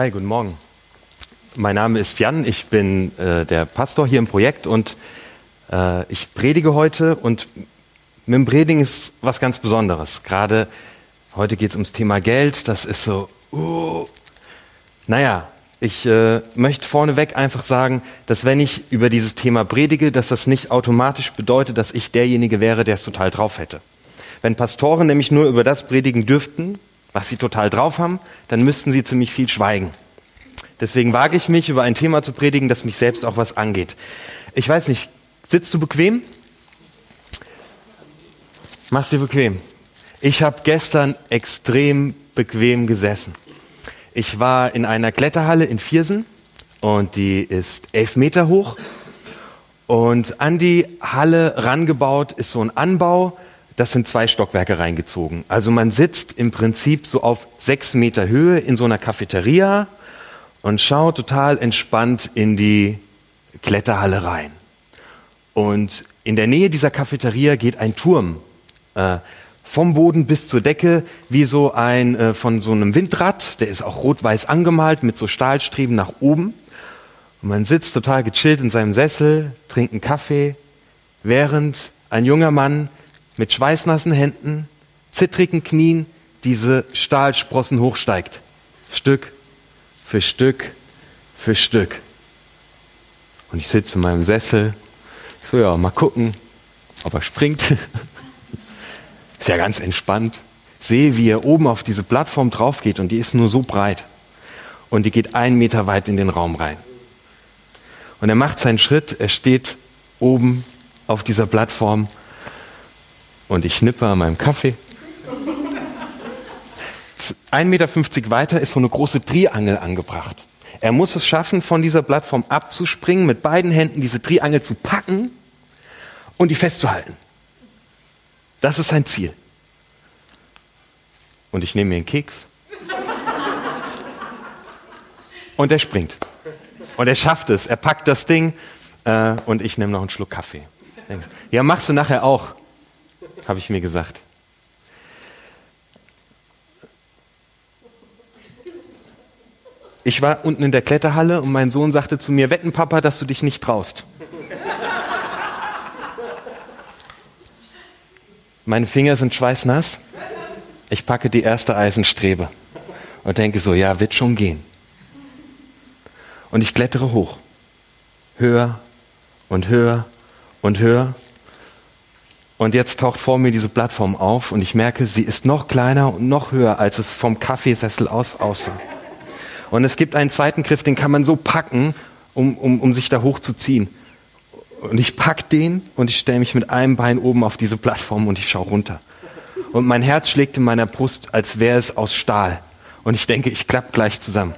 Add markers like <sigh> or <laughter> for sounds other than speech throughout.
Hi, guten Morgen. Mein Name ist Jan, ich bin äh, der Pastor hier im Projekt und äh, ich predige heute und mit dem Predigen ist was ganz Besonderes. Gerade heute geht es ums Thema Geld, das ist so, uh, naja, ich äh, möchte vorneweg einfach sagen, dass wenn ich über dieses Thema predige, dass das nicht automatisch bedeutet, dass ich derjenige wäre, der es total drauf hätte. Wenn Pastoren nämlich nur über das predigen dürften, was sie total drauf haben, dann müssten sie ziemlich viel schweigen. Deswegen wage ich mich, über ein Thema zu predigen, das mich selbst auch was angeht. Ich weiß nicht, sitzt du bequem? Mach's dir bequem. Ich habe gestern extrem bequem gesessen. Ich war in einer Kletterhalle in Viersen und die ist elf Meter hoch. Und an die Halle rangebaut ist so ein Anbau, das sind zwei Stockwerke reingezogen. Also man sitzt im Prinzip so auf sechs Meter Höhe in so einer Cafeteria und schaut total entspannt in die Kletterhalle rein. Und in der Nähe dieser Cafeteria geht ein Turm äh, vom Boden bis zur Decke, wie so ein äh, von so einem Windrad, der ist auch rot-weiß angemalt mit so Stahlstreben nach oben. Und man sitzt total gechillt in seinem Sessel, trinkt einen Kaffee, während ein junger Mann mit schweißnassen Händen, zittrigen Knien diese Stahlsprossen hochsteigt. Stück für Stück für Stück. Und ich sitze in meinem Sessel. So, ja, mal gucken, ob er springt. <laughs> ist ja ganz entspannt. Sehe, wie er oben auf diese Plattform drauf geht und die ist nur so breit. Und die geht einen Meter weit in den Raum rein. Und er macht seinen Schritt, er steht oben auf dieser Plattform und ich schnippe an meinem Kaffee. 1,50 Meter weiter ist so eine große Triangel angebracht. Er muss es schaffen, von dieser Plattform abzuspringen, mit beiden Händen diese Triangel zu packen und die festzuhalten. Das ist sein Ziel. Und ich nehme mir einen Keks. Und er springt. Und er schafft es. Er packt das Ding äh, und ich nehme noch einen Schluck Kaffee. Ja, machst du nachher auch habe ich mir gesagt. Ich war unten in der Kletterhalle und mein Sohn sagte zu mir, wetten Papa, dass du dich nicht traust. Meine Finger sind schweißnass. Ich packe die erste Eisenstrebe und denke so, ja, wird schon gehen. Und ich klettere hoch. Höher und höher und höher. Und jetzt taucht vor mir diese Plattform auf und ich merke, sie ist noch kleiner und noch höher, als es vom Kaffeesessel aus aussah. Und es gibt einen zweiten Griff, den kann man so packen, um, um, um sich da hochzuziehen. Und ich pack den und ich stelle mich mit einem Bein oben auf diese Plattform und ich schaue runter. Und mein Herz schlägt in meiner Brust, als wäre es aus Stahl. Und ich denke, ich klapp gleich zusammen.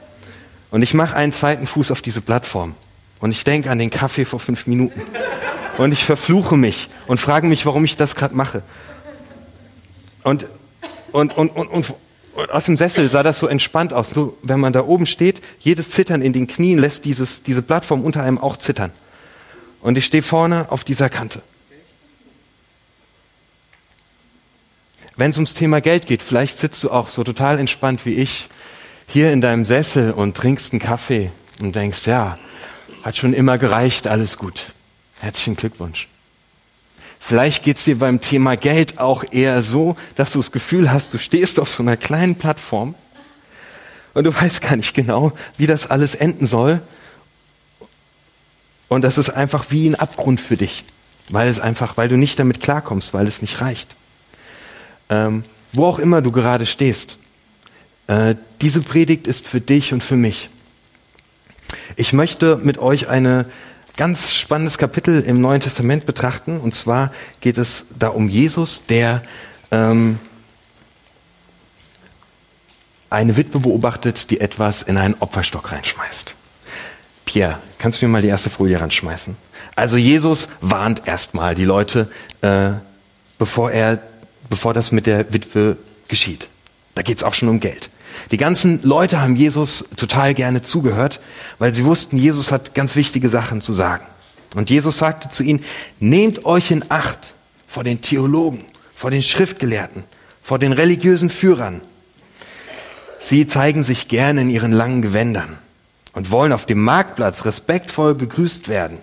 Und ich mache einen zweiten Fuß auf diese Plattform. Und ich denke an den Kaffee vor fünf Minuten und ich verfluche mich und frage mich, warum ich das gerade mache. Und, und, und, und, und, aus dem Sessel sah das so entspannt aus. Nur wenn man da oben steht, jedes Zittern in den Knien lässt dieses, diese Plattform unter einem auch zittern. Und ich stehe vorne auf dieser Kante. Wenn es ums Thema Geld geht, vielleicht sitzt du auch so total entspannt wie ich hier in deinem Sessel und trinkst einen Kaffee und denkst, ja, hat schon immer gereicht, alles gut. Herzlichen Glückwunsch. Vielleicht geht es dir beim Thema Geld auch eher so, dass du das Gefühl hast, du stehst auf so einer kleinen Plattform und du weißt gar nicht genau, wie das alles enden soll. Und das ist einfach wie ein Abgrund für dich, weil es einfach, weil du nicht damit klarkommst, weil es nicht reicht. Ähm, wo auch immer du gerade stehst, äh, diese Predigt ist für dich und für mich. Ich möchte mit euch eine ganz spannendes Kapitel im Neuen Testament betrachten. Und zwar geht es da um Jesus, der ähm, eine Witwe beobachtet, die etwas in einen Opferstock reinschmeißt. Pierre, kannst du mir mal die erste Folie ranschmeißen? Also Jesus warnt erstmal die Leute, äh, bevor er, bevor das mit der Witwe geschieht. Da geht es auch schon um Geld. Die ganzen Leute haben Jesus total gerne zugehört, weil sie wussten, Jesus hat ganz wichtige Sachen zu sagen. Und Jesus sagte zu ihnen, nehmt euch in Acht vor den Theologen, vor den Schriftgelehrten, vor den religiösen Führern. Sie zeigen sich gerne in ihren langen Gewändern und wollen auf dem Marktplatz respektvoll gegrüßt werden.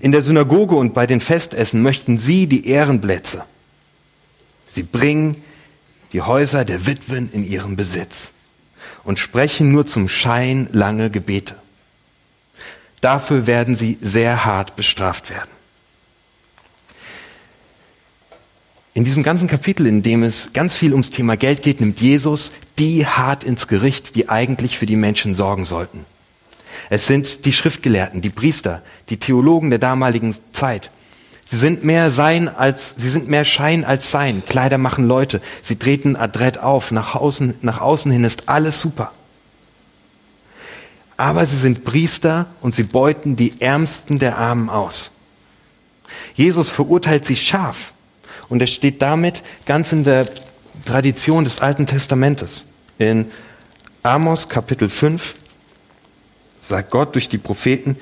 In der Synagoge und bei den Festessen möchten sie die Ehrenplätze. Sie bringen die Häuser der Witwen in ihren Besitz und sprechen nur zum Schein lange Gebete. Dafür werden sie sehr hart bestraft werden. In diesem ganzen Kapitel, in dem es ganz viel ums Thema Geld geht, nimmt Jesus die hart ins Gericht, die eigentlich für die Menschen sorgen sollten. Es sind die Schriftgelehrten, die Priester, die Theologen der damaligen Zeit. Sie sind mehr Sein als, sie sind mehr Schein als Sein. Kleider machen Leute. Sie treten adrett auf. Nach außen, nach außen hin ist alles super. Aber sie sind Priester und sie beuten die Ärmsten der Armen aus. Jesus verurteilt sie scharf. Und er steht damit ganz in der Tradition des Alten Testamentes. In Amos Kapitel 5 sagt Gott durch die Propheten,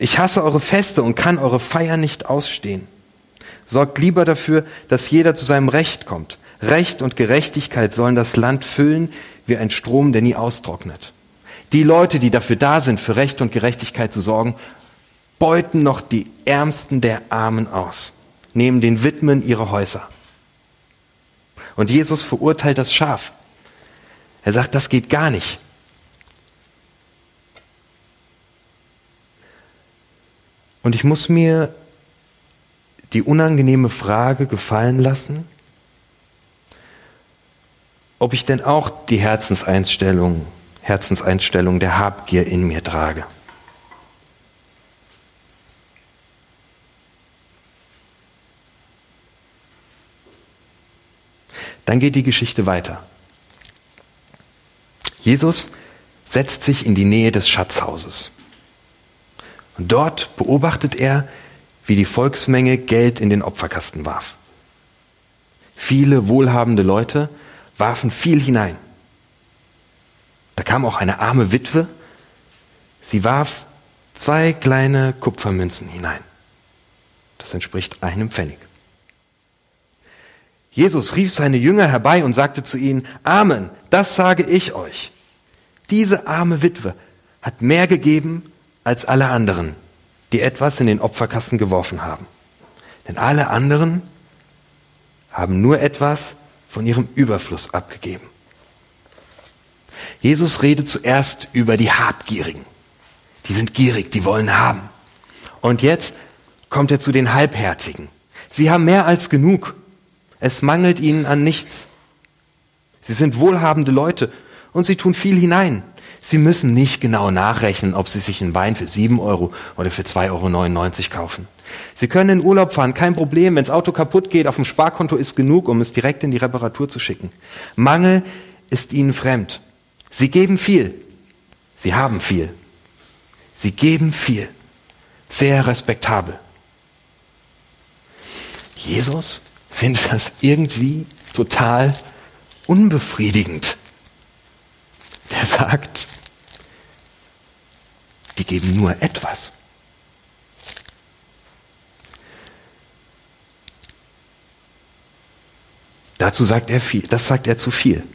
ich hasse eure Feste und kann eure Feier nicht ausstehen. Sorgt lieber dafür, dass jeder zu seinem Recht kommt. Recht und Gerechtigkeit sollen das Land füllen wie ein Strom, der nie austrocknet. Die Leute, die dafür da sind, für Recht und Gerechtigkeit zu sorgen, beuten noch die Ärmsten der Armen aus nehmen den Widmen ihre Häuser. Und Jesus verurteilt das Schaf. Er sagt, das geht gar nicht. Und ich muss mir die unangenehme Frage gefallen lassen, ob ich denn auch die Herzenseinstellung, Herzenseinstellung der Habgier in mir trage. Dann geht die Geschichte weiter. Jesus setzt sich in die Nähe des Schatzhauses. Und dort beobachtet er, wie die Volksmenge Geld in den Opferkasten warf. Viele wohlhabende Leute warfen viel hinein. Da kam auch eine arme Witwe. Sie warf zwei kleine Kupfermünzen hinein. Das entspricht einem Pfennig. Jesus rief seine Jünger herbei und sagte zu ihnen, Amen, das sage ich euch. Diese arme Witwe hat mehr gegeben als alle anderen, die etwas in den Opferkasten geworfen haben. Denn alle anderen haben nur etwas von ihrem Überfluss abgegeben. Jesus redet zuerst über die Habgierigen. Die sind gierig, die wollen haben. Und jetzt kommt er zu den Halbherzigen. Sie haben mehr als genug es mangelt ihnen an nichts. Sie sind wohlhabende Leute und sie tun viel hinein. Sie müssen nicht genau nachrechnen, ob sie sich einen Wein für sieben Euro oder für 2,99 Euro kaufen. Sie können in Urlaub fahren, kein Problem. Wenn das Auto kaputt geht, auf dem Sparkonto ist genug, um es direkt in die Reparatur zu schicken. Mangel ist ihnen fremd. Sie geben viel. Sie haben viel. Sie geben viel. Sehr respektabel. Jesus finde das irgendwie total unbefriedigend. Der sagt, die geben nur etwas. Dazu sagt er viel, das sagt er zu viel.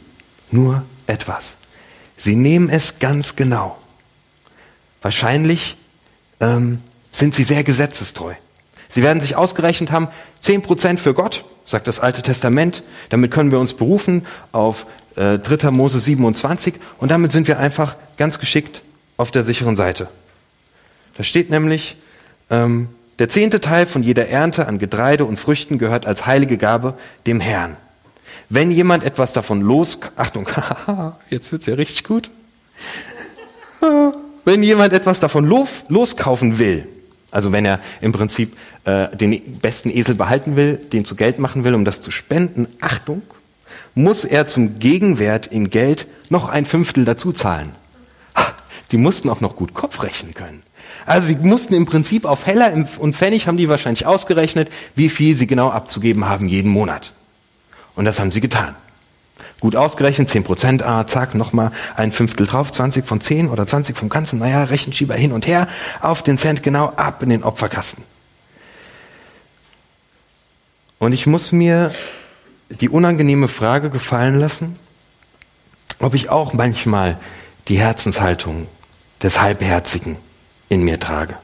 Nur etwas. Sie nehmen es ganz genau. Wahrscheinlich ähm, sind sie sehr gesetzestreu. Sie werden sich ausgerechnet haben, zehn Prozent für Gott, sagt das Alte Testament. Damit können wir uns berufen auf äh, 3. Mose 27 und damit sind wir einfach ganz geschickt auf der sicheren Seite. Da steht nämlich, ähm, der zehnte Teil von jeder Ernte an Getreide und Früchten gehört als heilige Gabe dem Herrn. Wenn jemand etwas davon los, <laughs> Achtung, <laughs> jetzt wird's ja richtig gut. <laughs> Wenn jemand etwas davon los, loskaufen will, also wenn er im Prinzip äh, den besten Esel behalten will, den zu Geld machen will, um das zu spenden, Achtung, muss er zum Gegenwert in Geld noch ein Fünftel dazu zahlen. Die mussten auch noch gut Kopf rechnen können. Also sie mussten im Prinzip auf Heller und Pfennig haben die wahrscheinlich ausgerechnet, wie viel sie genau abzugeben haben jeden Monat. Und das haben sie getan. Gut ausgerechnet, 10 Prozent, ah, zack, nochmal ein Fünftel drauf, 20 von 10 oder 20 vom Ganzen, naja, Rechenschieber hin und her, auf den Cent genau ab in den Opferkasten. Und ich muss mir die unangenehme Frage gefallen lassen, ob ich auch manchmal die Herzenshaltung des Halbherzigen in mir trage.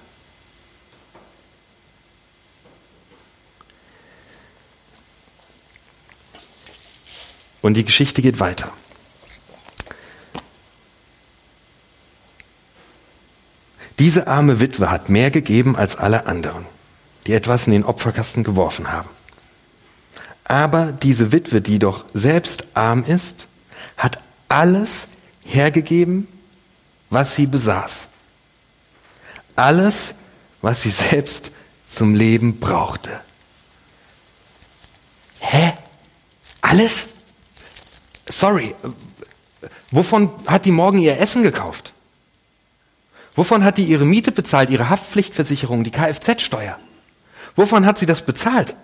Und die Geschichte geht weiter. Diese arme Witwe hat mehr gegeben als alle anderen, die etwas in den Opferkasten geworfen haben. Aber diese Witwe, die doch selbst arm ist, hat alles hergegeben, was sie besaß. Alles, was sie selbst zum Leben brauchte. Hä? Alles? Sorry, wovon hat die morgen ihr Essen gekauft? Wovon hat die ihre Miete bezahlt, ihre Haftpflichtversicherung, die Kfz-Steuer? Wovon hat sie das bezahlt?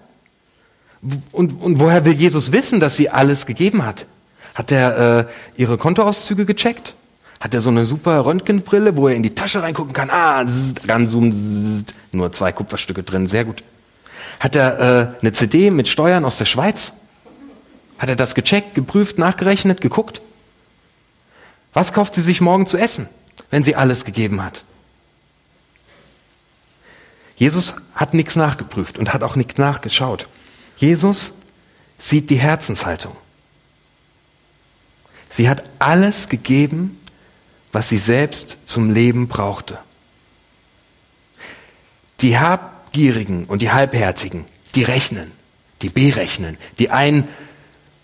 Und, und woher will Jesus wissen, dass sie alles gegeben hat? Hat er äh, ihre Kontoauszüge gecheckt? Hat er so eine super Röntgenbrille, wo er in die Tasche reingucken kann? Ah, zzz, ranzoomen, zzz, nur zwei Kupferstücke drin, sehr gut. Hat er äh, eine CD mit Steuern aus der Schweiz? Hat er das gecheckt, geprüft, nachgerechnet, geguckt? Was kauft sie sich morgen zu essen, wenn sie alles gegeben hat? Jesus hat nichts nachgeprüft und hat auch nichts nachgeschaut. Jesus sieht die Herzenshaltung. Sie hat alles gegeben, was sie selbst zum Leben brauchte. Die Habgierigen und die Halbherzigen, die rechnen, die berechnen, die einen,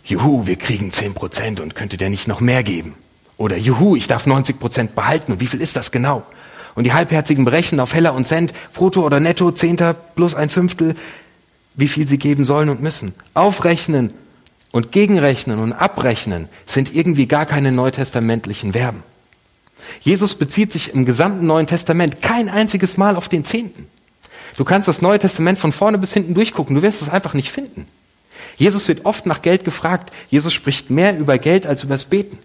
juhu, wir kriegen 10 Prozent und könnte der nicht noch mehr geben? Oder juhu, ich darf 90 Prozent behalten und wie viel ist das genau? Und die Halbherzigen berechnen auf Heller und Cent, brutto oder netto, Zehnter plus ein Fünftel, wie viel sie geben sollen und müssen. Aufrechnen und gegenrechnen und abrechnen sind irgendwie gar keine neutestamentlichen Verben. Jesus bezieht sich im gesamten Neuen Testament kein einziges Mal auf den Zehnten. Du kannst das Neue Testament von vorne bis hinten durchgucken, du wirst es einfach nicht finden. Jesus wird oft nach Geld gefragt. Jesus spricht mehr über Geld als über das Beten.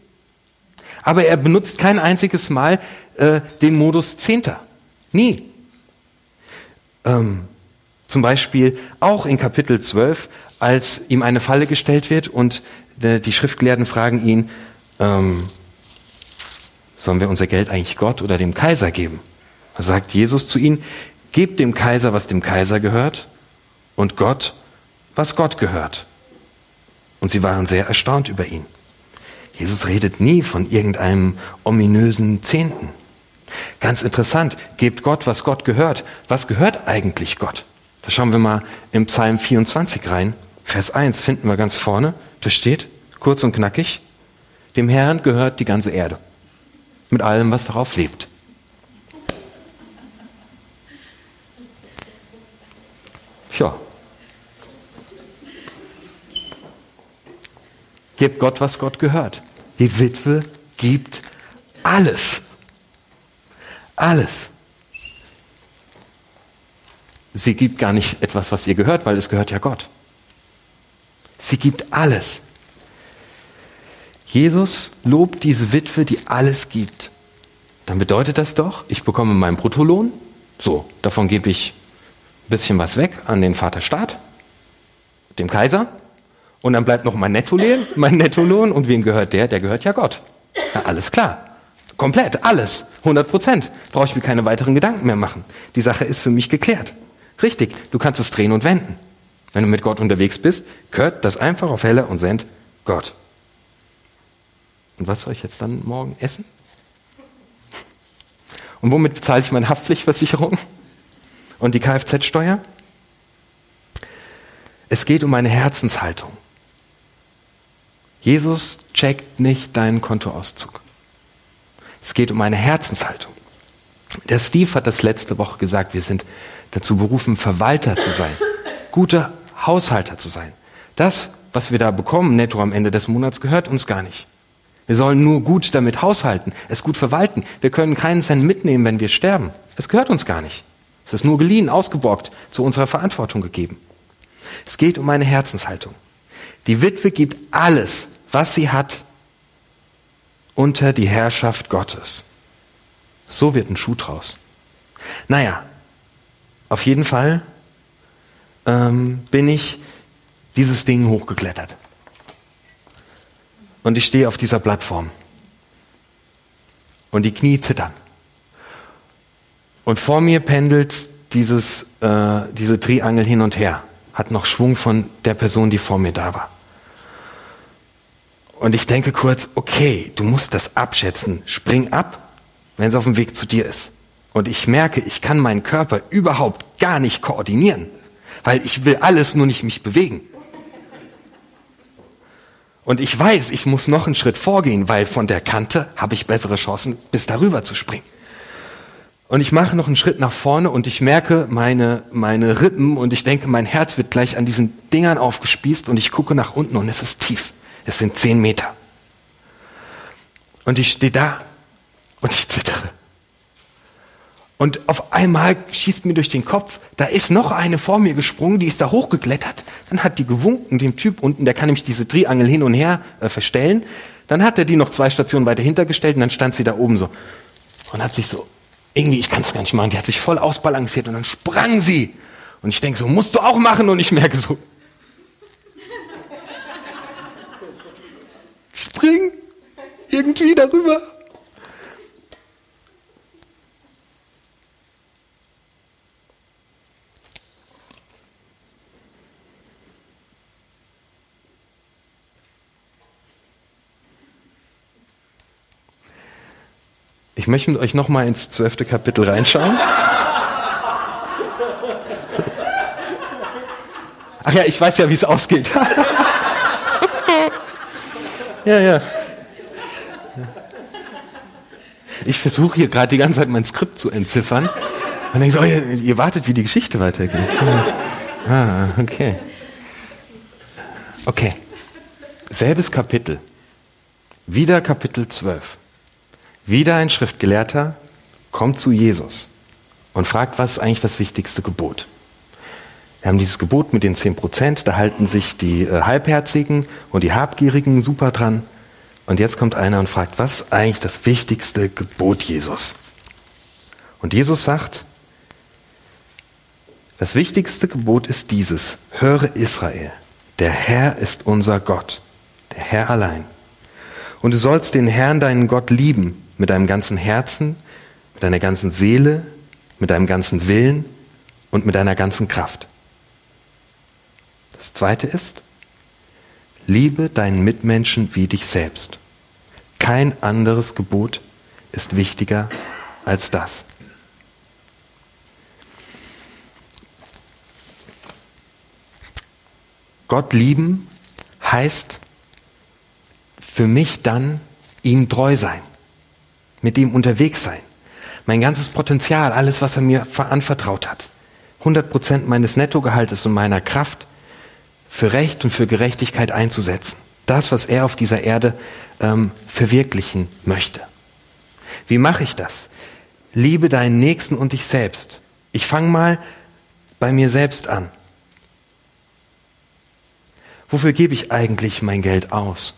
Aber er benutzt kein einziges Mal äh, den Modus Zehnter. Nie. Ähm, zum Beispiel auch in Kapitel 12, als ihm eine Falle gestellt wird und äh, die Schriftgelehrten fragen ihn, ähm, sollen wir unser Geld eigentlich Gott oder dem Kaiser geben? Da sagt Jesus zu ihnen, gebt dem Kaiser, was dem Kaiser gehört und Gott, was Gott gehört. Und sie waren sehr erstaunt über ihn. Jesus redet nie von irgendeinem ominösen Zehnten. Ganz interessant, gebt Gott, was Gott gehört. Was gehört eigentlich Gott? Da schauen wir mal im Psalm 24 rein. Vers 1 finden wir ganz vorne. Da steht, kurz und knackig, dem Herrn gehört die ganze Erde. Mit allem, was darauf lebt. Tja. Gebt Gott, was Gott gehört. Die Witwe gibt alles. Alles sie gibt gar nicht etwas, was ihr gehört, weil es gehört ja Gott. Sie gibt alles. Jesus lobt diese Witwe, die alles gibt. Dann bedeutet das doch, ich bekomme meinen Bruttolohn, so, davon gebe ich ein bisschen was weg an den Vaterstaat, dem Kaiser, und dann bleibt noch mein Nettolohn, mein Nettolohn, und wem gehört der? Der gehört ja Gott. Ja, alles klar. Komplett, alles, 100 Prozent. Brauche ich mir keine weiteren Gedanken mehr machen. Die Sache ist für mich geklärt. Richtig, du kannst es drehen und wenden. Wenn du mit Gott unterwegs bist, gehört das einfach auf Heller und Send Gott. Und was soll ich jetzt dann morgen essen? Und womit bezahle ich meine Haftpflichtversicherung und die Kfz-Steuer? Es geht um meine Herzenshaltung. Jesus checkt nicht deinen Kontoauszug. Es geht um eine Herzenshaltung. Der Steve hat das letzte Woche gesagt, wir sind dazu berufen, Verwalter zu sein, <laughs> guter Haushalter zu sein. Das, was wir da bekommen, netto am Ende des Monats, gehört uns gar nicht. Wir sollen nur gut damit haushalten, es gut verwalten. Wir können keinen Cent mitnehmen, wenn wir sterben. Es gehört uns gar nicht. Es ist nur geliehen, ausgeborgt, zu unserer Verantwortung gegeben. Es geht um eine Herzenshaltung. Die Witwe gibt alles, was sie hat, unter die Herrschaft Gottes. So wird ein Schuh draus. Naja, auf jeden Fall ähm, bin ich dieses Ding hochgeklettert. Und ich stehe auf dieser Plattform. Und die Knie zittern. Und vor mir pendelt dieses, äh, diese Triangel hin und her. Hat noch Schwung von der Person, die vor mir da war. Und ich denke kurz, okay, du musst das abschätzen. Spring ab, wenn es auf dem Weg zu dir ist. Und ich merke, ich kann meinen Körper überhaupt gar nicht koordinieren, weil ich will alles nur nicht mich bewegen. Und ich weiß, ich muss noch einen Schritt vorgehen, weil von der Kante habe ich bessere Chancen, bis darüber zu springen. Und ich mache noch einen Schritt nach vorne und ich merke meine, meine Rippen und ich denke, mein Herz wird gleich an diesen Dingern aufgespießt und ich gucke nach unten und es ist tief. Es sind zehn Meter. Und ich stehe da und ich zittere. Und auf einmal schießt mir durch den Kopf, da ist noch eine vor mir gesprungen, die ist da hochgeklettert. Dann hat die gewunken, dem Typ unten, der kann nämlich diese Triangel hin und her äh, verstellen. Dann hat er die noch zwei Stationen weiter hintergestellt und dann stand sie da oben so. Und hat sich so, irgendwie, ich kann es gar nicht machen, die hat sich voll ausbalanciert und dann sprang sie. Und ich denke so, musst du auch machen und ich merke so, <laughs> spring irgendwie darüber. Möchte mit euch noch mal ins zwölfte Kapitel reinschauen. Ach ja, ich weiß ja, wie es ausgeht. Ja, ja. Ich versuche hier gerade die ganze Zeit mein Skript zu entziffern. Und denke so, oh, ihr, ihr, wartet, wie die Geschichte weitergeht. Ah, okay. Okay. Selbes Kapitel. Wieder Kapitel 12. Wieder ein Schriftgelehrter kommt zu Jesus und fragt, was ist eigentlich das wichtigste Gebot? Wir haben dieses Gebot mit den 10 Prozent, da halten sich die äh, Halbherzigen und die Habgierigen super dran. Und jetzt kommt einer und fragt, was ist eigentlich das wichtigste Gebot Jesus? Und Jesus sagt, das wichtigste Gebot ist dieses, höre Israel, der Herr ist unser Gott, der Herr allein. Und du sollst den Herrn, deinen Gott, lieben mit deinem ganzen Herzen, mit deiner ganzen Seele, mit deinem ganzen Willen und mit deiner ganzen Kraft. Das zweite ist, liebe deinen Mitmenschen wie dich selbst. Kein anderes Gebot ist wichtiger als das. Gott lieben heißt für mich dann ihm treu sein, mit ihm unterwegs sein. Mein ganzes Potenzial, alles, was er mir anvertraut hat, 100 Prozent meines Nettogehaltes und meiner Kraft für Recht und für Gerechtigkeit einzusetzen. Das, was er auf dieser Erde ähm, verwirklichen möchte. Wie mache ich das? Liebe deinen Nächsten und dich selbst. Ich fange mal bei mir selbst an. Wofür gebe ich eigentlich mein Geld aus?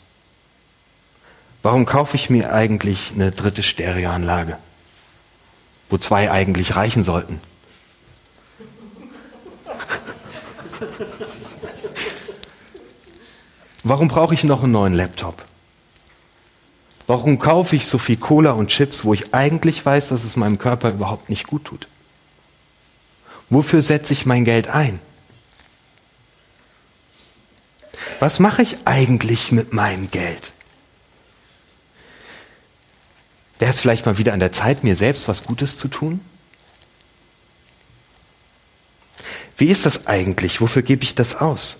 Warum kaufe ich mir eigentlich eine dritte Stereoanlage, wo zwei eigentlich reichen sollten? Warum brauche ich noch einen neuen Laptop? Warum kaufe ich so viel Cola und Chips, wo ich eigentlich weiß, dass es meinem Körper überhaupt nicht gut tut? Wofür setze ich mein Geld ein? Was mache ich eigentlich mit meinem Geld? Wäre es vielleicht mal wieder an der Zeit, mir selbst was Gutes zu tun? Wie ist das eigentlich? Wofür gebe ich das aus?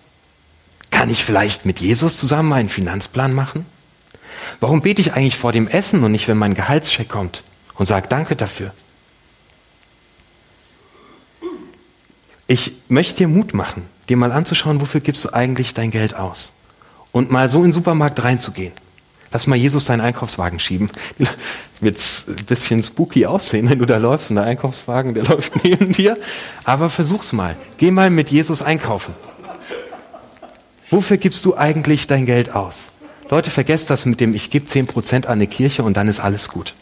Kann ich vielleicht mit Jesus zusammen einen Finanzplan machen? Warum bete ich eigentlich vor dem Essen und nicht, wenn mein Gehaltscheck kommt und sage Danke dafür? Ich möchte dir Mut machen, dir mal anzuschauen, wofür gibst du eigentlich dein Geld aus? Und mal so in den Supermarkt reinzugehen. Lass mal Jesus deinen Einkaufswagen schieben. Wird ein bisschen spooky aussehen, wenn du da läufst und der Einkaufswagen, der <laughs> läuft neben dir. Aber versuch's mal. Geh mal mit Jesus einkaufen. Wofür gibst du eigentlich dein Geld aus? Leute, vergesst das mit dem, ich gebe 10% an eine Kirche und dann ist alles gut.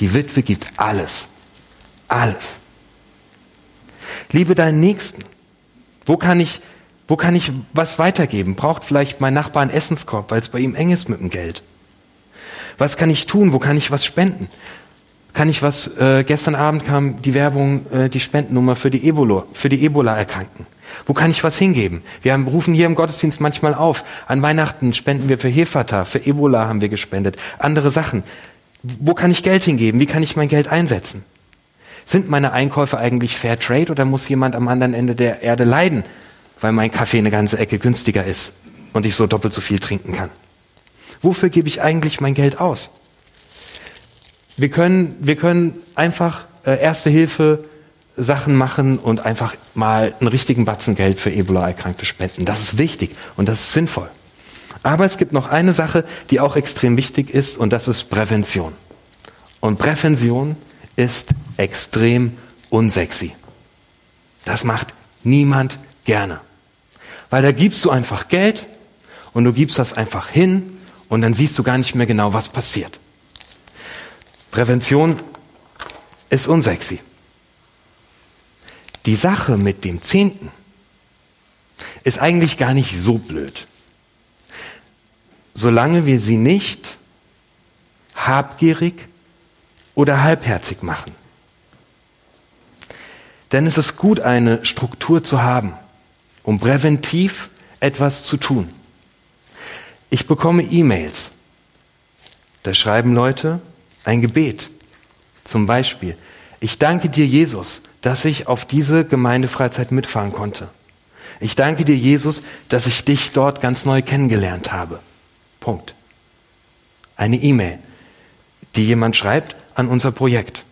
Die Witwe gibt alles. Alles. Liebe deinen Nächsten. Wo kann ich Wo kann ich was weitergeben? Braucht vielleicht mein Nachbar einen Essenskorb, weil es bei ihm eng ist mit dem Geld? Was kann ich tun? Wo kann ich was spenden? Kann ich was, äh, gestern Abend kam die Werbung, äh, die Spendennummer für die Ebola, für die Ebola-Erkrankten. Wo kann ich was hingeben? Wir haben, rufen hier im Gottesdienst manchmal auf. An Weihnachten spenden wir für Hefata, für Ebola haben wir gespendet. Andere Sachen. Wo kann ich Geld hingeben? Wie kann ich mein Geld einsetzen? Sind meine Einkäufe eigentlich Fair Trade oder muss jemand am anderen Ende der Erde leiden, weil mein Kaffee eine ganze Ecke günstiger ist und ich so doppelt so viel trinken kann? Wofür gebe ich eigentlich mein Geld aus? Wir können, wir können einfach äh, Erste Hilfe Sachen machen und einfach mal einen richtigen Batzen Geld für Ebola-Erkrankte spenden. Das ist wichtig und das ist sinnvoll. Aber es gibt noch eine Sache, die auch extrem wichtig ist und das ist Prävention. Und Prävention ist extrem unsexy. Das macht niemand gerne. Weil da gibst du einfach Geld und du gibst das einfach hin und dann siehst du gar nicht mehr genau, was passiert. Prävention ist unsexy. Die Sache mit dem Zehnten ist eigentlich gar nicht so blöd. Solange wir sie nicht habgierig oder halbherzig machen. Denn es ist gut, eine Struktur zu haben, um präventiv etwas zu tun. Ich bekomme E-Mails. Da schreiben Leute ein Gebet. Zum Beispiel, ich danke dir, Jesus, dass ich auf diese Gemeindefreizeit mitfahren konnte. Ich danke dir, Jesus, dass ich dich dort ganz neu kennengelernt habe. Punkt. Eine E-Mail, die jemand schreibt an unser Projekt.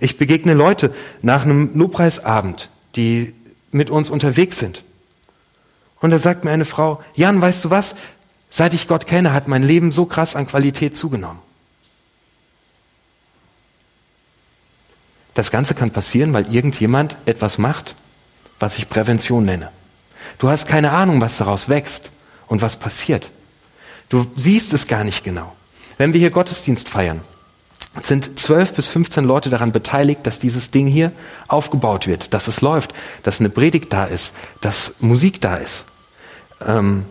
Ich begegne Leute nach einem Lobpreisabend, die mit uns unterwegs sind. Und da sagt mir eine Frau, Jan, weißt du was? Seit ich Gott kenne, hat mein Leben so krass an Qualität zugenommen. Das Ganze kann passieren, weil irgendjemand etwas macht, was ich Prävention nenne. Du hast keine Ahnung, was daraus wächst und was passiert. Du siehst es gar nicht genau. Wenn wir hier Gottesdienst feiern, sind zwölf bis 15 Leute daran beteiligt, dass dieses Ding hier aufgebaut wird, dass es läuft, dass eine Predigt da ist, dass Musik da ist. Ähm,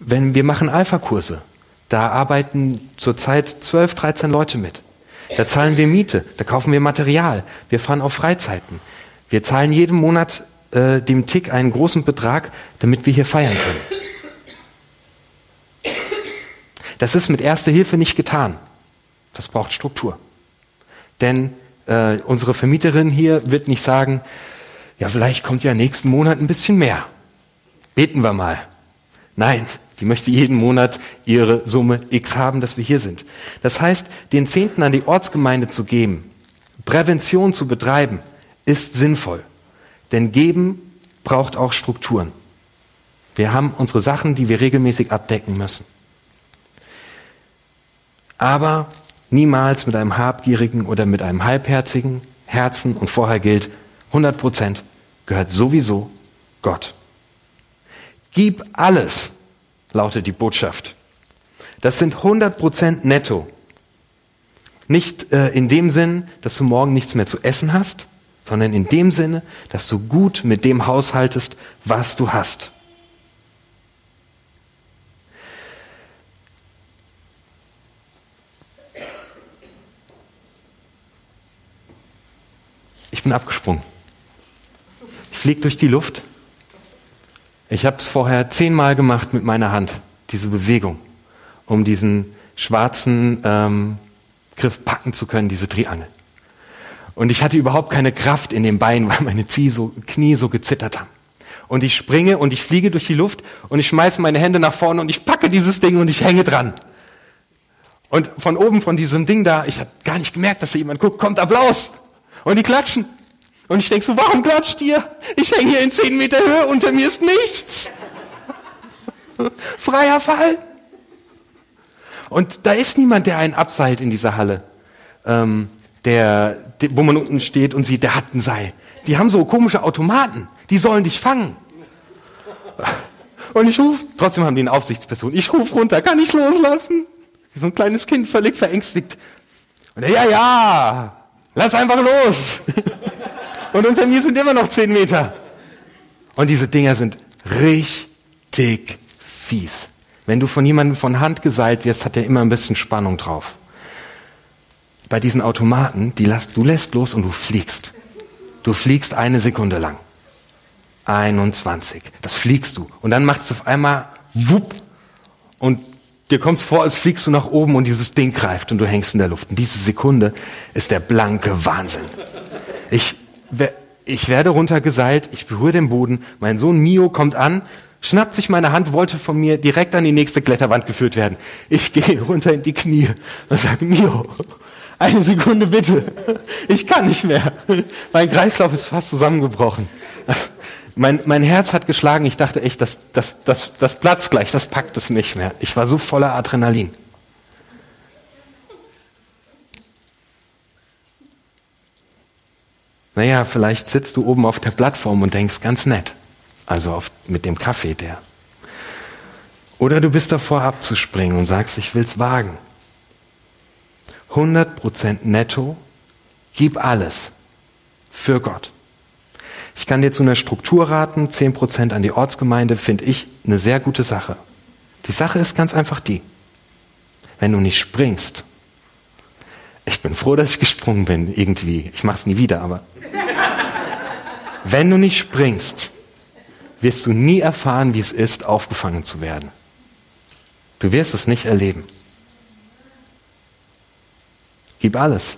wenn wir machen Alpha-Kurse, da arbeiten zurzeit zwölf, 13 Leute mit. Da zahlen wir Miete, da kaufen wir Material, wir fahren auf Freizeiten. Wir zahlen jeden Monat äh, dem Tick einen großen Betrag, damit wir hier feiern können. Das ist mit Erster Hilfe nicht getan. Das braucht Struktur. Denn äh, unsere Vermieterin hier wird nicht sagen, ja, vielleicht kommt ja nächsten Monat ein bisschen mehr. Beten wir mal. Nein, die möchte jeden Monat ihre Summe X haben, dass wir hier sind. Das heißt, den Zehnten an die Ortsgemeinde zu geben, Prävention zu betreiben, ist sinnvoll. Denn geben braucht auch Strukturen. Wir haben unsere Sachen, die wir regelmäßig abdecken müssen. Aber niemals mit einem habgierigen oder mit einem halbherzigen Herzen und vorher gilt, 100 Prozent gehört sowieso Gott. Gib alles, lautet die Botschaft. Das sind 100 Prozent netto. Nicht äh, in dem Sinn, dass du morgen nichts mehr zu essen hast, sondern in dem Sinne, dass du gut mit dem haushaltest, was du hast. Bin abgesprungen. Ich fliege durch die Luft ich habe es vorher zehnmal gemacht mit meiner Hand, diese Bewegung, um diesen schwarzen ähm, Griff packen zu können, diese Triangel. Und ich hatte überhaupt keine Kraft in den Beinen, weil meine Knie so gezittert haben. Und ich springe und ich fliege durch die Luft und ich schmeiße meine Hände nach vorne und ich packe dieses Ding und ich hänge dran. Und von oben von diesem Ding da, ich habe gar nicht gemerkt, dass da jemand guckt, kommt Applaus. Und die klatschen. Und ich denke so, warum klatscht ihr? Ich hänge hier in zehn Meter Höhe, unter mir ist nichts. <laughs> Freier Fall. Und da ist niemand, der einen abseilt in dieser Halle. Ähm, der, wo man unten steht und sieht, der hat ein Seil. Die haben so komische Automaten, die sollen dich fangen. Und ich rufe, trotzdem haben die eine Aufsichtsperson, ich rufe runter, kann ich loslassen? Wie so ein kleines Kind, völlig verängstigt. Und er, ja, ja, lass einfach los. Und unter mir sind immer noch zehn Meter. Und diese Dinger sind Richtig fies. Wenn du von jemandem von Hand geseilt wirst, hat er immer ein bisschen Spannung drauf. Bei diesen Automaten, die lässt, du lässt los und du fliegst. Du fliegst eine Sekunde lang. 21. Das fliegst du. Und dann macht es auf einmal wupp und dir kommt es vor, als fliegst du nach oben und dieses Ding greift und du hängst in der Luft. Und diese Sekunde ist der blanke Wahnsinn. Ich, ich werde runtergeseilt, ich berühre den Boden, mein Sohn Mio kommt an, schnappt sich meine Hand, wollte von mir direkt an die nächste Kletterwand geführt werden. Ich gehe <laughs> runter in die Knie und sage, Mio, eine Sekunde bitte. Ich kann nicht mehr. Mein Kreislauf ist fast zusammengebrochen. Mein, mein Herz hat geschlagen. Ich dachte echt, das, das, das, das platzt gleich, das packt es nicht mehr. Ich war so voller Adrenalin. Naja, vielleicht sitzt du oben auf der Plattform und denkst ganz nett. Also auf, mit dem Kaffee, der. Oder du bist davor abzuspringen und sagst, ich will's wagen. 100% netto, gib alles für Gott. Ich kann dir zu einer Struktur raten, 10% an die Ortsgemeinde, finde ich eine sehr gute Sache. Die Sache ist ganz einfach die, wenn du nicht springst, ich bin froh, dass ich gesprungen bin, irgendwie. Ich mache es nie wieder, aber <laughs> wenn du nicht springst, wirst du nie erfahren, wie es ist, aufgefangen zu werden. Du wirst es nicht erleben. Gib alles.